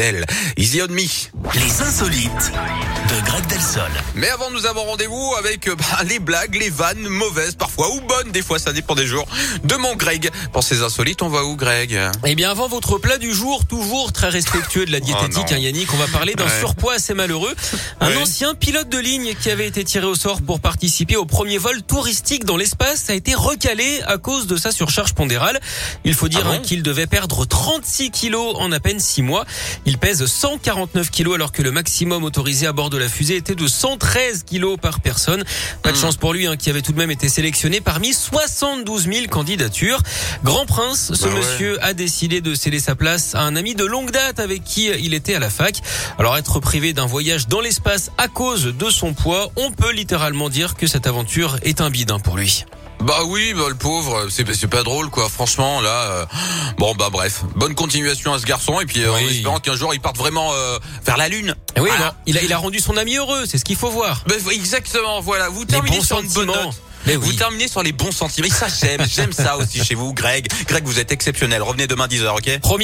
d'elle. Easy on me. Les insolites de Greg Delsol. Mais avant, nous avons rendez-vous avec euh, bah, les blagues, les vannes, mauvaises parfois ou bonnes, des fois, ça dépend des jours, de mon Greg. Pour ces insolites, on va où, Greg? Eh bien, avant votre plat du jour, toujours très respectueux de la diététique, Oh non. hein, Yannick, on va parler d'un Ouais. surpoids assez malheureux. Un Ouais. ancien pilote de ligne qui avait été tiré au sort pour participer au premier vol touristique dans l'espace a été recalé à cause de sa surcharge pondérale. Il faut dire Ah bon? hein, qu'il devait perdre 36 kilos en à peine 6 mois. Il pèse 149 kilos alors que le maximum autorisé à bord de la fusée était de 113 kilos par personne. Pas de Hmm. chance pour lui, hein, qui avait tout de même été sélectionné parmi 72 000 candidatures. Grand prince, ce Bah ouais. monsieur a décidé de céder sa place à un ami de longue date avec qui il était à la fac. Alors être privé d'un voyage dans l'espace à cause de son poids, on peut littéralement dire que cette aventure est un bide hein, pour lui. Bah oui, bah, le pauvre, c'est pas drôle quoi. Franchement, là, euh, bon bah bref, bonne continuation à ce garçon et puis euh, en espérant qu'un jour il parte vraiment euh, vers la lune. Et oui, Voilà. il, a, il a rendu son ami heureux, c'est ce qu'il faut voir. Bah, exactement, voilà. Vous terminez sur une bonne note. Mais Vous terminez sur les bons sentiments. Et ça j'aime, j'aime ça aussi chez vous, Greg. Greg, vous êtes exceptionnel. Revenez demain 10h, ok? Promis.